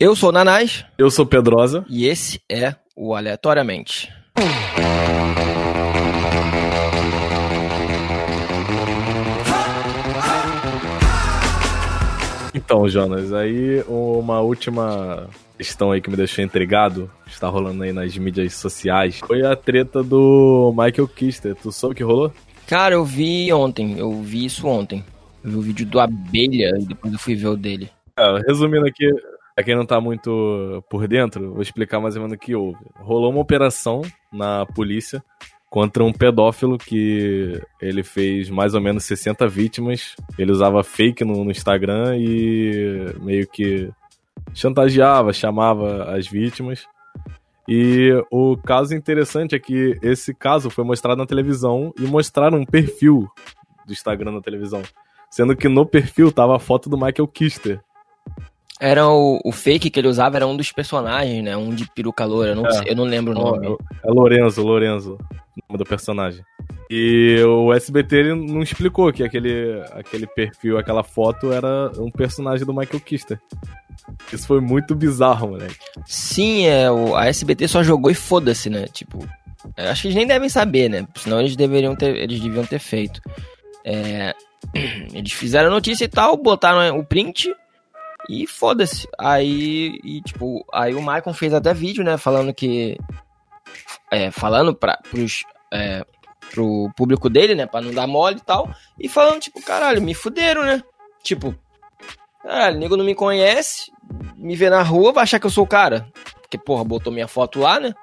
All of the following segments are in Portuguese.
Eu sou o Nanás Eu sou Pedrosa. e esse é o Aleatoriamente. Então, Jonas, aí uma última questão aí que me deixou intrigado, está rolando aí nas mídias sociais, foi a treta do Michael Kister. Tu soube o que rolou? Cara, eu vi ontem, eu vi isso ontem. Eu vi o vídeo do Abelha e depois eu fui ver o dele. É, resumindo aqui, pra quem não tá muito por dentro, vou explicar mais ou menos o que houve. Rolou uma operação na polícia contra um pedófilo que ele fez mais ou menos 60 vítimas. Ele usava fake no, no Instagram e meio que chantageava, chamava as vítimas. E o caso interessante é que esse caso foi mostrado na televisão e mostraram um perfil do Instagram na televisão. Sendo que no perfil tava a foto do Michael Kister. Era o, o fake que ele usava, era um dos personagens, né? Um de peruca loura, eu não, É. sei- eu não lembro o nome. É Lorenzo, Lorenzo, o nome do personagem. E o SBT ele não explicou que aquele, aquele perfil, aquela foto era um personagem do Michael Kister. Isso foi muito bizarro, moleque. Sim, é, o, a SBT só jogou e foda-se, né? Tipo, acho que eles nem devem saber, né? Senão eles deveriam ter, eles deviam ter feito. É, eles fizeram a notícia e tal, botaram o print e foda-se. Aí, e, tipo, aí o Michael fez até vídeo, né? Falando que. É, falando pra, pros, é, pro público dele, né? Pra não dar mole e tal. E falando, tipo, caralho, me fuderam, né? Tipo, caralho, o nego não me conhece, me vê na rua, vai achar que eu sou o cara. Porque, porra, botou minha foto lá, né?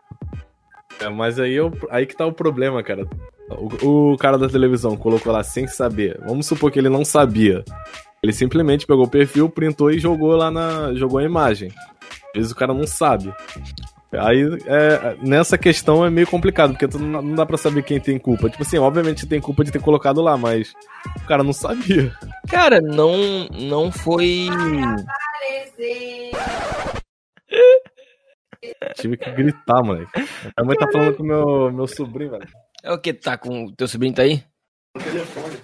É, mas aí, eu, aí que tá o problema, cara. O, o cara da televisão colocou lá sem saber. Vamos supor que ele não sabia. Ele simplesmente pegou o perfil, printou e jogou lá na. jogou a imagem. Às vezes o cara não sabe. Aí, é, nessa questão é meio complicado, porque tu não, não dá pra saber quem tem culpa. Tipo assim, obviamente tem culpa de ter colocado lá, mas o cara não sabia. Cara, não, não foi. Tive que gritar, moleque. A mãe tá falando com o meu, meu sobrinho, velho. É o que? Tá com o teu sobrinho tá aí? No telefone.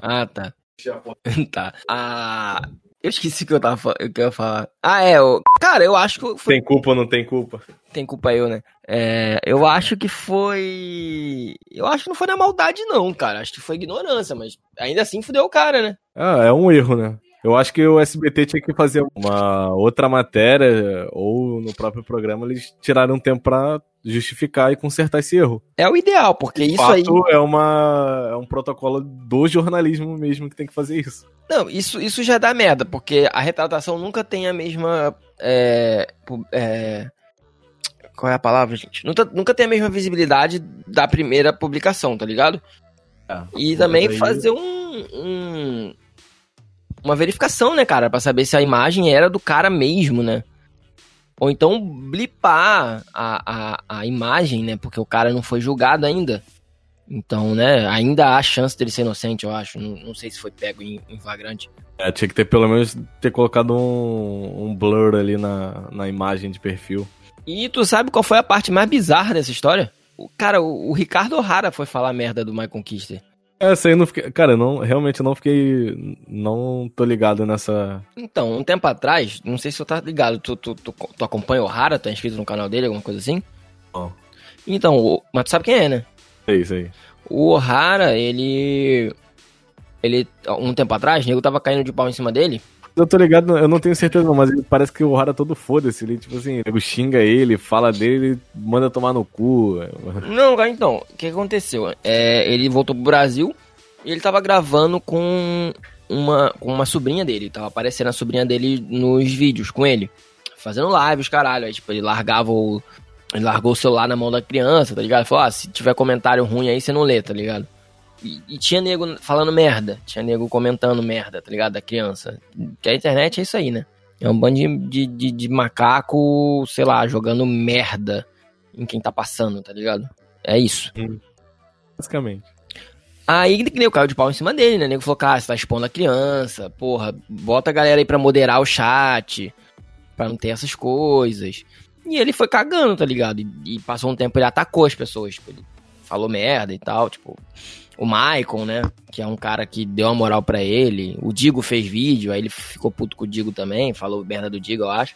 Ah, tá. tá. Ah. Eu esqueci o que eu tava que eu ia falar. Ah, é. O... Cara, eu acho que foi. Tem culpa ou não tem culpa? Tem culpa eu, né? É, eu acho que foi. Eu acho que não foi na maldade, não, cara. Acho que foi ignorância, mas ainda assim fudeu o cara, né? Ah, é um erro, né? Eu acho que o SBT tinha que fazer uma outra matéria, ou no próprio programa eles tiraram um tempo pra justificar e consertar esse erro. É o ideal, porque De isso aí. fato, é, uma, é um protocolo do jornalismo mesmo que tem que fazer isso. Não, isso, isso já dá merda, porque a retratação nunca tem a mesma. É, é, qual é a palavra, gente? Nunca, nunca tem a mesma visibilidade da primeira publicação, tá ligado? E também aí- fazer um, um- Uma verificação, né, cara? Pra saber se a imagem era do cara mesmo, né? Ou então blipar a, a, a imagem, né? Porque o cara não foi julgado ainda. Então, né? Ainda há chance dele ser inocente, eu acho. Não, não sei se foi pego em, em flagrante. É, tinha que ter pelo menos ter colocado um, um blur ali na, na imagem de perfil. E tu sabe qual foi a parte mais bizarra dessa história? O cara, o, o Ricardo O'Hara foi falar merda do Michael Kister. Essa aí não fiquei. Cara, não, realmente não fiquei. Não tô ligado nessa. Então, um tempo atrás, não sei se tu tá ligado, tu, tu, tu, tu acompanha o O'Hara, tá inscrito no canal dele, alguma coisa assim? Não. Então, mas tu sabe quem é, né? É isso aí. O O'Hara, ele. Ele, um tempo atrás, o nego tava caindo de pau em cima dele. Eu tô ligado, eu não tenho certeza não, mas parece que o Ohara é todo foda-se. Ele, tipo assim, ele xinga ele, fala dele, manda tomar no cu. Não, cara, então, o que aconteceu? É, ele voltou pro Brasil e ele tava gravando com uma, com uma sobrinha dele. Tava aparecendo a sobrinha dele nos vídeos com ele. Fazendo lives, caralho. Aí, tipo, ele largava o. Ele largou o celular na mão da criança, tá ligado? Falou, ah, se tiver comentário ruim aí, você não lê, tá ligado? E, e tinha nego falando merda. Tinha nego comentando merda, tá ligado? Da criança. Que a internet é isso aí, né? É um bando de, de, de, de macaco, sei lá, jogando merda em quem tá passando, tá ligado? É isso. Basicamente. Aí que nem o caiu de pau em cima dele, né? O nego falou, cara, você tá expondo a criança, porra, bota a galera aí pra moderar o chat, pra não ter essas coisas. E ele foi cagando, tá ligado? E, e passou um tempo, ele atacou as pessoas, tipo, ele falou merda e tal, tipo... O Michael, né? Que é um cara que deu uma moral pra ele. O Digo fez vídeo, aí ele ficou puto com o Digo também, falou merda do Digo, eu acho.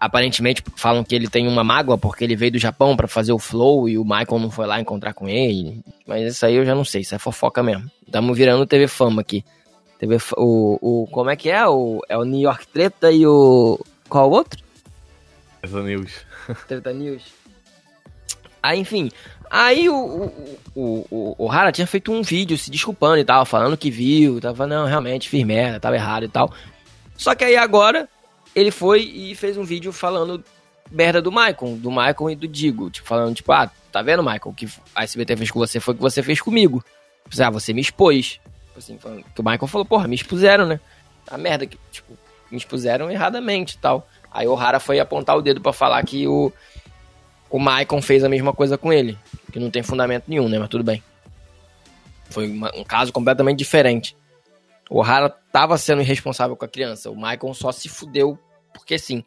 aparentemente falam que ele tem uma mágoa porque ele veio do Japão pra fazer o flow e o Michael não foi lá encontrar com ele. Mas isso aí eu já não sei, isso é fofoca mesmo. Estamos virando TV Fama aqui. TV, o, o, como é que é? O, é o New York Treta e o. Qual o outro? Essa news. Treta News. Aí, enfim. Aí o, o, o, o, Hara tinha feito um vídeo se desculpando e tal, falando que viu, tava, não, realmente fiz merda, tava errado e tal. Só que aí agora ele foi e fez um vídeo falando merda do Michael, do Michael e do Digo. Tipo, falando, tipo, ah, tá vendo, Michael, o que a SBT fez com você foi o que você fez comigo. Tipo, ah, você me expôs. Tipo Assim, falando, que o Michael falou, porra, me expuseram, né? A merda que, tipo, me expuseram erradamente e tal. Aí o Hara foi apontar o dedo pra falar que o, o Maicon fez a mesma coisa com ele. Que não tem fundamento nenhum, né? Mas tudo bem. Foi uma- um caso completamente diferente. O Hara tava sendo irresponsável com a criança. O Maicon só se fudeu porque sim.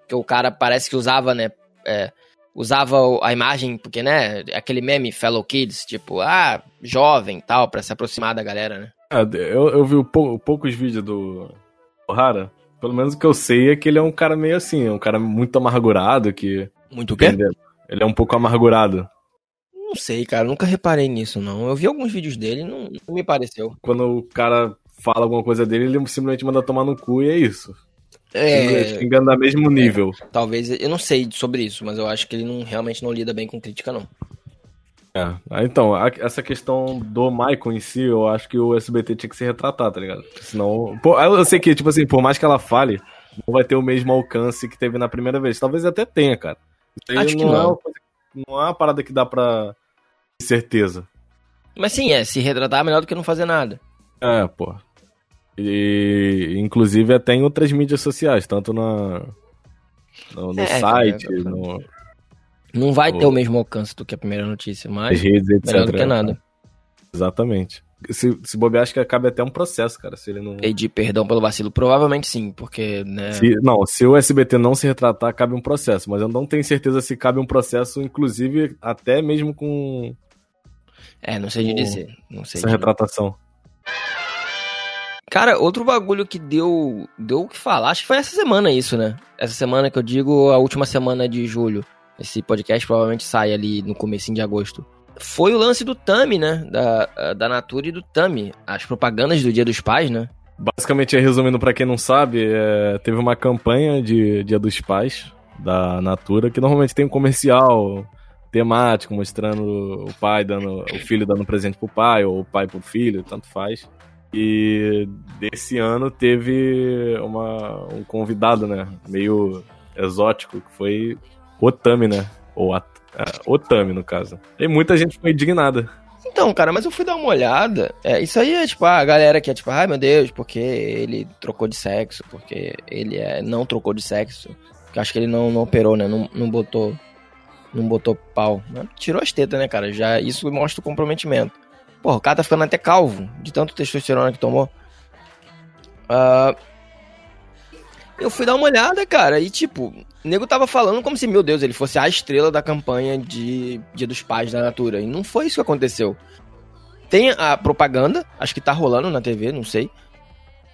Porque o cara parece que usava, né? é, usava a imagem, porque, né? Aquele meme Fellow Kids, tipo, ah, jovem tal, pra se aproximar da galera, né? Ah, eu, eu vi pou- poucos vídeos do Ohara. Pelo menos o que eu sei é que ele é um cara meio assim, um cara muito amargurado que. Muito o quê? Ele é um pouco amargurado. Não sei, cara. Nunca reparei nisso, não. Eu vi alguns vídeos dele e não, não me pareceu. Quando o cara fala alguma coisa dele, ele simplesmente manda tomar no cu e é isso. É, Xingando a mesmo nível. talvez. Eu não sei sobre isso, mas eu acho que ele não, realmente não lida bem com crítica, não. É. Ah, Então, a- essa questão do Michael em si, eu acho que o SBT tinha que se retratar, tá ligado? Senão. Eu sei que, tipo assim, por mais que ela fale, não vai ter o mesmo alcance que teve na primeira vez. Talvez até tenha, cara. Acho que não, É não. uma coisa- não é uma parada que dá pra ter certeza. Mas sim, é, se retratar é melhor do que não fazer nada. É, pô. E inclusive até em outras mídias sociais, tanto na, no, no É, site, cara, no, Não vai Pô. ter o mesmo alcance do que a primeira notícia, mas redes, etc. melhor do que nada. Exatamente. Se, se bobear, acho que cabe até um processo, cara. Se ele não. Pedir perdão pelo vacilo, provavelmente sim, porque, né. Se- não, se o SBT não se retratar, cabe um processo. Mas eu não tenho certeza se cabe um processo, inclusive até mesmo com É, não sei de dizer. Não sei. essa retratação. Cara, outro bagulho que deu, deu o que falar, acho que foi essa semana isso, né? Essa semana que eu digo, a última semana de julho. Esse podcast provavelmente sai ali no comecinho de agosto. Foi o lance do Tami, né? Da, da Natura e do Tami. As propagandas do Dia dos Pais, né? Basicamente, resumindo pra quem não sabe, é, teve uma campanha de Dia dos Pais da Natura, que normalmente tem um comercial temático, mostrando o pai dando. o filho dando presente pro pai, ou o pai pro filho, tanto faz. E desse ano teve uma, um convidado, né? Meio exótico, que foi Otami, né? Ou a, é, Otami, no caso. E muita gente ficou indignada. Então, cara, mas eu fui dar uma olhada. É, isso aí é tipo a galera que é tipo, ai meu Deus, porque ele trocou de sexo, porque ele é, não trocou de sexo. Que eu acho que ele não, não operou, né? Não, não botou. Não botou pau. Tirou as tetas, né, cara? Já isso mostra o comprometimento. Porra, o cara tá ficando até calvo, de tanto testosterona que tomou. Ah, eu fui dar uma olhada, cara, e tipo, o nego tava falando como se, meu Deus, ele fosse a estrela da campanha de Dia dos Pais da Natura. E não foi isso que aconteceu. Tem a propaganda, acho que tá rolando na TV, não sei.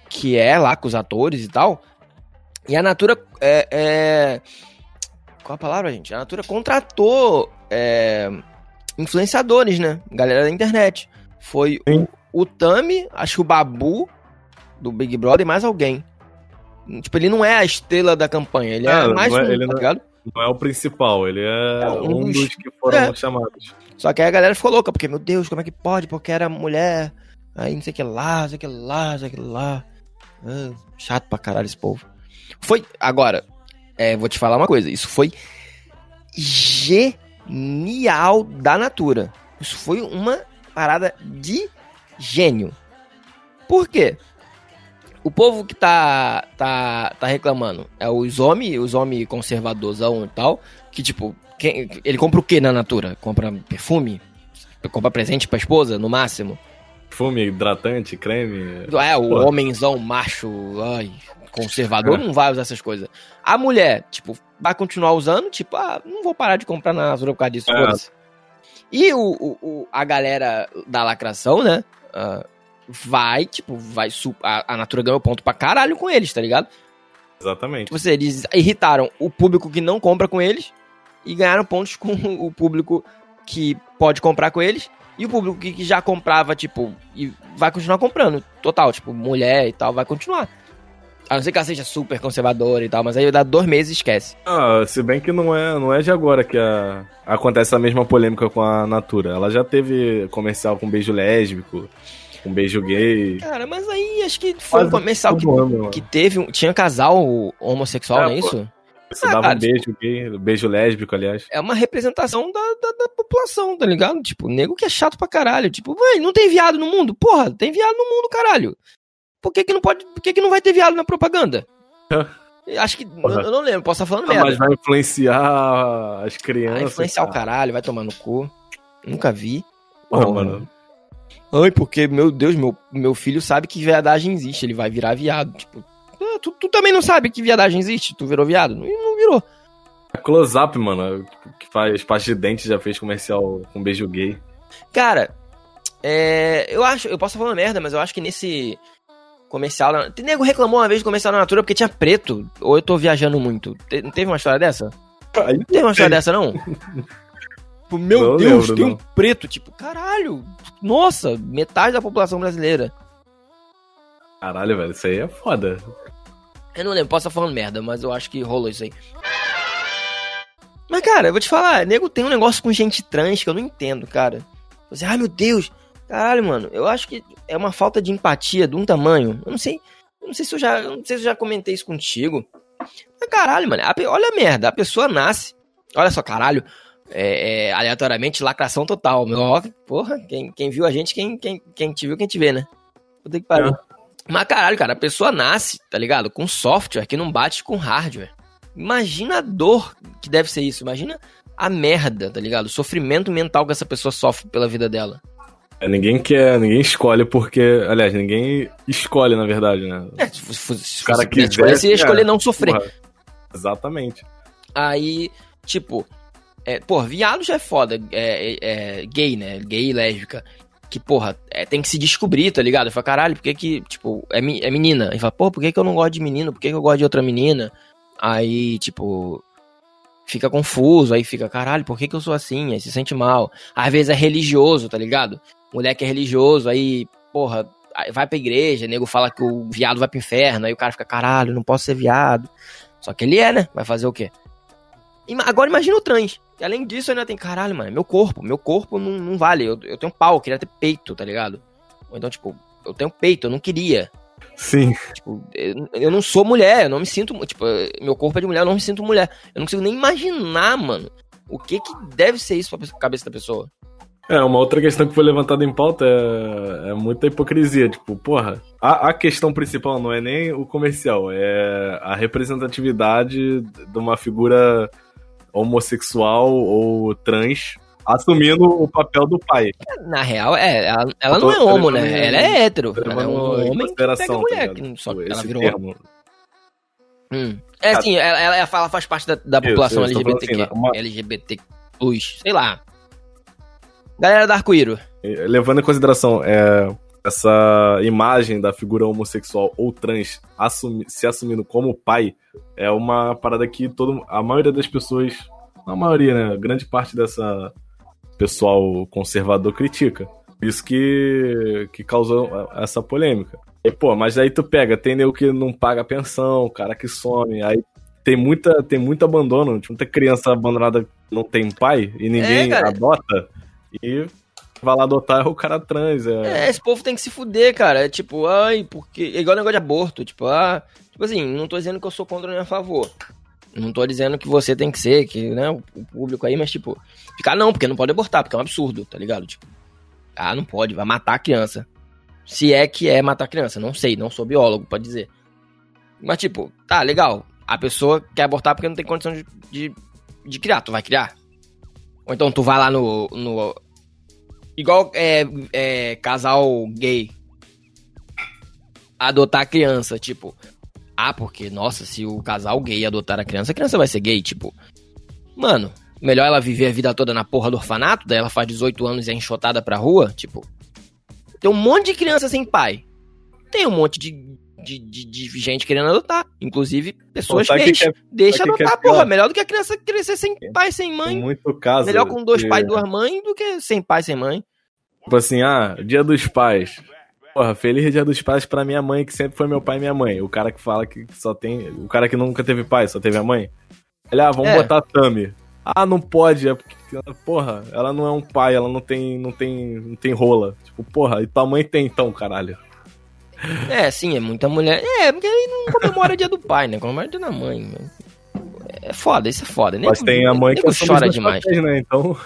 Que é lá com os atores e tal. E a Natura é. é- Qual a palavra, gente? A Natura contratou é, influenciadores, né? Galera da internet. Foi o, o Tami, acho que o Babu do Big Brother e mais alguém. Tipo, ele não é a estrela da campanha, ele é, É, mais não é- um, ele tá não- ligado? Não é o principal, ele é, É um um dos- dos que foram é. chamados. Só que aí a galera ficou louca, porque, meu Deus, como é que pode? Porque era mulher, aí não sei o que lá, não sei o que lá, não sei o que lá. Ah, chato pra caralho esse povo. Foi, agora, é, vou te falar uma coisa, isso foi genial da Natura. Isso foi uma parada de gênio. Por quê? O povo que tá, tá, tá reclamando é os homens, os homens conservadorzão e tal, que tipo, quem- ele compra o que na Natura? Compra perfume? Compra presente pra esposa, no máximo? Fume, hidratante, creme. É, o Pô. homenzão macho, ai, conservador, É. não vai usar essas coisas. A mulher, tipo, vai continuar usando, tipo, ah, não vou parar de comprar na Natura por causa disso, É. E o, o, a galera da lacração, né, ah, vai, tipo, vai, a, a Natura ganhou ponto pra caralho com eles, tá ligado? Exatamente. Tipo, eles irritaram o público que não compra com eles e ganharam pontos com o público que pode comprar com eles e o público que já comprava, tipo, e vai continuar comprando, total, tipo, mulher e tal, vai continuar. A não ser que ela seja super conservadora e tal, mas aí dá dois meses e esquece. Ah, se bem que não é, não é de agora que a, acontece a mesma polêmica com a Natura. Ela já teve comercial com beijo lésbico, com beijo gay. Cara, mas aí acho que foi um comercial que, que teve. Tinha casal homossexual, é, não é isso? Você ah, dava cara, um beijo gay, beijo lésbico, aliás. É uma representação da, da, da, população, tá ligado? Tipo, nego que é chato pra caralho. Tipo, vai, não tem viado no mundo? Porra, tem viado no mundo, caralho. Por que, que não pode. Por que, que não vai ter viado na propaganda? Acho que. Eu, eu, não lembro, posso estar falando ah, merda. Mas vai influenciar as crianças. Vai influenciar cara. o caralho, vai tomar no cu. Nunca vi. Porra, mano. Ai, porque, meu Deus, meu, meu filho sabe que viadagem existe, ele vai virar viado. Tipo, ah, tu, tu, também não sabe que viadagem existe, tu virou viado? Não, não virou. Close Up, mano, que faz parte de dente, já fez comercial com beijo gay. Cara, é, eu acho, eu posso falar uma merda, mas eu acho que nesse comercial. Tem nego reclamou uma vez do comercial da Natura porque tinha preto. Ou eu tô viajando muito? Te, não teve uma história dessa? Não teve uma história dessa, não? tipo, meu não Deus, lembro, tem não. um preto. Tipo, caralho, nossa, metade da população brasileira. Caralho, velho, isso aí é foda. Eu não lembro, posso estar falando merda, mas eu acho que rolou isso aí. Mas, cara, eu vou te falar, nego tem um negócio com gente trans que eu não entendo, cara. Você, ai meu Deus, caralho, mano, eu acho que é uma falta de empatia de um tamanho. Eu não sei, eu não sei se eu já, não sei se eu já comentei isso contigo. Mas caralho, mano, a, olha a merda, a pessoa nasce, olha só, caralho, é, é, aleatoriamente lacração total. Meu, ó, porra, quem, quem viu a gente, quem, quem, quem te viu, quem te vê, né? Vou ter que parar. É. Mas caralho, cara, a pessoa nasce, tá ligado? Com software que não bate com hardware. Imagina a dor que deve ser isso. Imagina a merda, tá ligado? O sofrimento mental que essa pessoa sofre pela vida dela. É, ninguém quer, ninguém escolhe porque. Aliás, ninguém escolhe, na verdade, né? É, se, se, se o cara quiser, escolher, você ia escolher é, não sofrer. Porra, exatamente. Aí, tipo, é, pô, viado já é foda. É, é, é, gay, né? Gay e lésbica que, porra, é, tem que se descobrir, tá ligado? Eu falo, caralho, por que que, tipo, é, é menina? E fala, porra, por que que eu não gosto de menino? Por que que eu gosto de outra menina? Aí, tipo, fica confuso, aí fica, caralho, por que que eu sou assim? Aí se sente mal. Às vezes é religioso, tá ligado? Moleque é religioso, aí, porra, vai pra igreja, nego fala que o viado vai pro inferno, aí o cara fica, caralho, não posso ser viado. Só que ele é, né? Vai fazer o quê? Agora imagina o trans. E além disso, ainda tem, caralho, mano, meu corpo. Meu corpo não, não vale. Eu, eu tenho pau, eu queria ter peito, tá ligado? Ou então, tipo, eu tenho peito, eu não queria. Sim. Tipo, eu, eu não sou mulher, eu não me sinto. Tipo, meu corpo é de mulher, eu não me sinto mulher. Eu não consigo nem imaginar, mano, o que que deve ser isso pra cabeça da pessoa. É, uma outra questão que foi levantada em pauta é, é muita hipocrisia. Tipo, porra, a, a, questão principal não é nem o comercial, é a representatividade de uma figura homossexual ou trans assumindo o papel do pai. Na real, é, ela, ela não é homo, né? Ela é hétero. Ela é um homem que pega mulher, tá só que ela virou termo. Hum. É assim, ela, ela, faz parte da, da população Isso, LGBT, assim, uma... LGBT plus, sei lá. Galera da arco-íro. Levando em consideração é, essa imagem da figura homossexual ou trans assumi, se assumindo como pai, é uma parada que todo, a maioria das pessoas, a maioria, né, grande parte dessa pessoal conservador critica. Isso que, que causou essa polêmica. E, pô, mas aí tu pega, tem nego que não paga pensão, cara que some, aí tem muita, tem muito abandono, muita criança abandonada não tem pai e ninguém é, adota. E vai lá adotar é o cara trans. É... é, esse povo tem que se fuder, cara. É tipo, ai, porque. É igual negócio de aborto. Tipo, ah. Tipo assim, não tô dizendo que eu sou contra nem a favor. Não tô dizendo que você tem que ser, que, né, o público aí, mas tipo, ficar não, porque não pode abortar, porque é um absurdo, tá ligado? Tipo, ah, não pode, vai matar a criança. Se é que é matar a criança, não sei, não sou biólogo pra dizer. Mas tipo, tá, legal. A pessoa quer abortar porque não tem condição de, de, de criar, tu vai criar. Ou então tu vai lá no, no Igual é, é, casal gay. Adotar criança, tipo. Ah, porque, nossa, se o casal gay adotar a criança, a criança vai ser gay, tipo. Mano, melhor ela viver a vida toda na porra do orfanato, daí ela faz 18 anos e é enxotada pra rua, tipo. Tem um monte de criança sem pai. Tem um monte de de, de, de gente querendo adotar. Inclusive, pessoas Pô, que que é- Deixa que é adotar, pior? porra. Melhor do que a criança crescer sem pai, sem Tem mãe. muito caso. Melhor com dois que- pais e duas mães do que sem pai, sem mãe. Tipo assim, ah, dia dos pais. Porra, feliz dia dos pais pra minha mãe, que sempre foi meu pai e minha mãe. O cara que fala que só tem. O cara que nunca teve pai, só teve a mãe. Ele, ah, vamos É. botar a Tami. Ah, não pode, é porque. Porra, ela não é um pai, ela não tem. não tem. não tem rola. Tipo, porra, e tua mãe tem então, caralho. É, sim, é muita mulher. É, porque aí não comemora dia do pai, né? Comemora dia da mãe. né? É foda, isso é foda. Mas tem a mãe que assume chora demais. papéis, né? Então.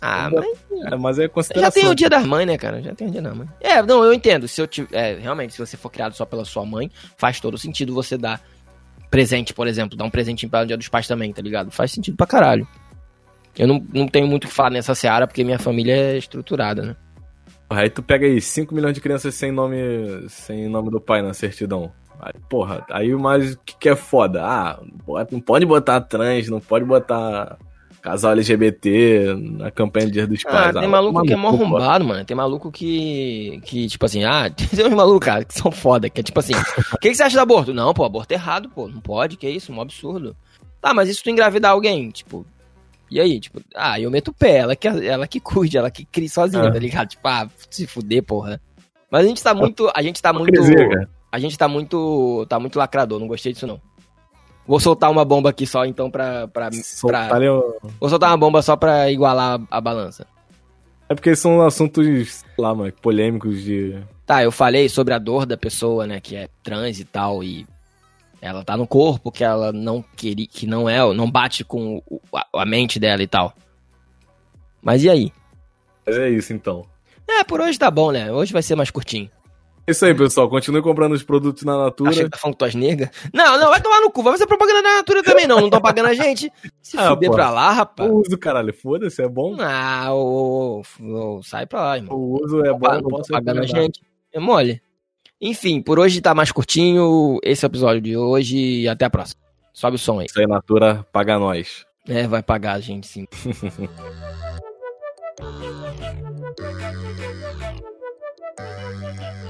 Ah, mas É, mas é já tem o dia das mães, né, cara? Já tem o dia da mãe. É, não, eu entendo. Se eu tiver, é, realmente, se você for criado só pela sua mãe, faz todo sentido você dar presente, por exemplo, dar um presentinho para o dia dos pais também, tá ligado? Faz sentido pra caralho. Eu não, não tenho muito o que falar nessa seara, porque minha família é estruturada, né? Aí tu pega aí 5 milhões de crianças sem nome, sem nome do pai na certidão. Aí, porra, aí mais o que, que é foda? Ah, não pode botar trans, não pode botar casal LGBT na campanha de Dia dos Ah, Pais. tem maluco que é mó maluco, arrombado, mano. Tem maluco que, que tipo assim, ah, tem uns malucos, cara, que são foda, que é tipo assim, o que, que você acha do aborto? Não, pô, aborto é errado, pô, não pode, que isso, um absurdo. Tá, mas se tu engravidar alguém, tipo, e aí, tipo, ah, eu meto o pé, ela que, ela que cuide, ela que crie sozinha, Ah. tá ligado? Tipo, ah, se fuder, porra. Mas a gente tá muito, a gente tá muito, a gente tá muito, tá muito lacrador, não gostei disso não. Vou soltar uma bomba aqui só, então, pra, pra, Soltar pra o- vou soltar uma bomba só pra igualar a- a balança. É porque são assuntos, sei lá, mano, polêmicos de. Tá, eu falei sobre a dor da pessoa, né, que é trans e tal, e ela tá no corpo que ela não queria, que não é, não bate com o- a, a mente dela e tal. Mas e aí? É isso então. É, por hoje tá bom, né? Hoje vai ser mais curtinho. É isso aí, pessoal. Continue comprando os produtos na Natura. Achei que tá falando que tu nega? Não, não, vai tomar no cu, vai fazer propaganda da Natura também não, não estão pagando a gente. Se Ah, fuder pô. pra lá, rapaz. O uso, caralho, foda-se, é bom. Ah, ô, ô, ô, sai pra lá, irmão. O uso é bom, Não não tá posso pagando a gente. É mole. Enfim, por hoje tá mais curtinho. Esse episódio de hoje e até a próxima. Sobe o som aí. Isso aí, Natura, paga nós. É, vai pagar a gente sim.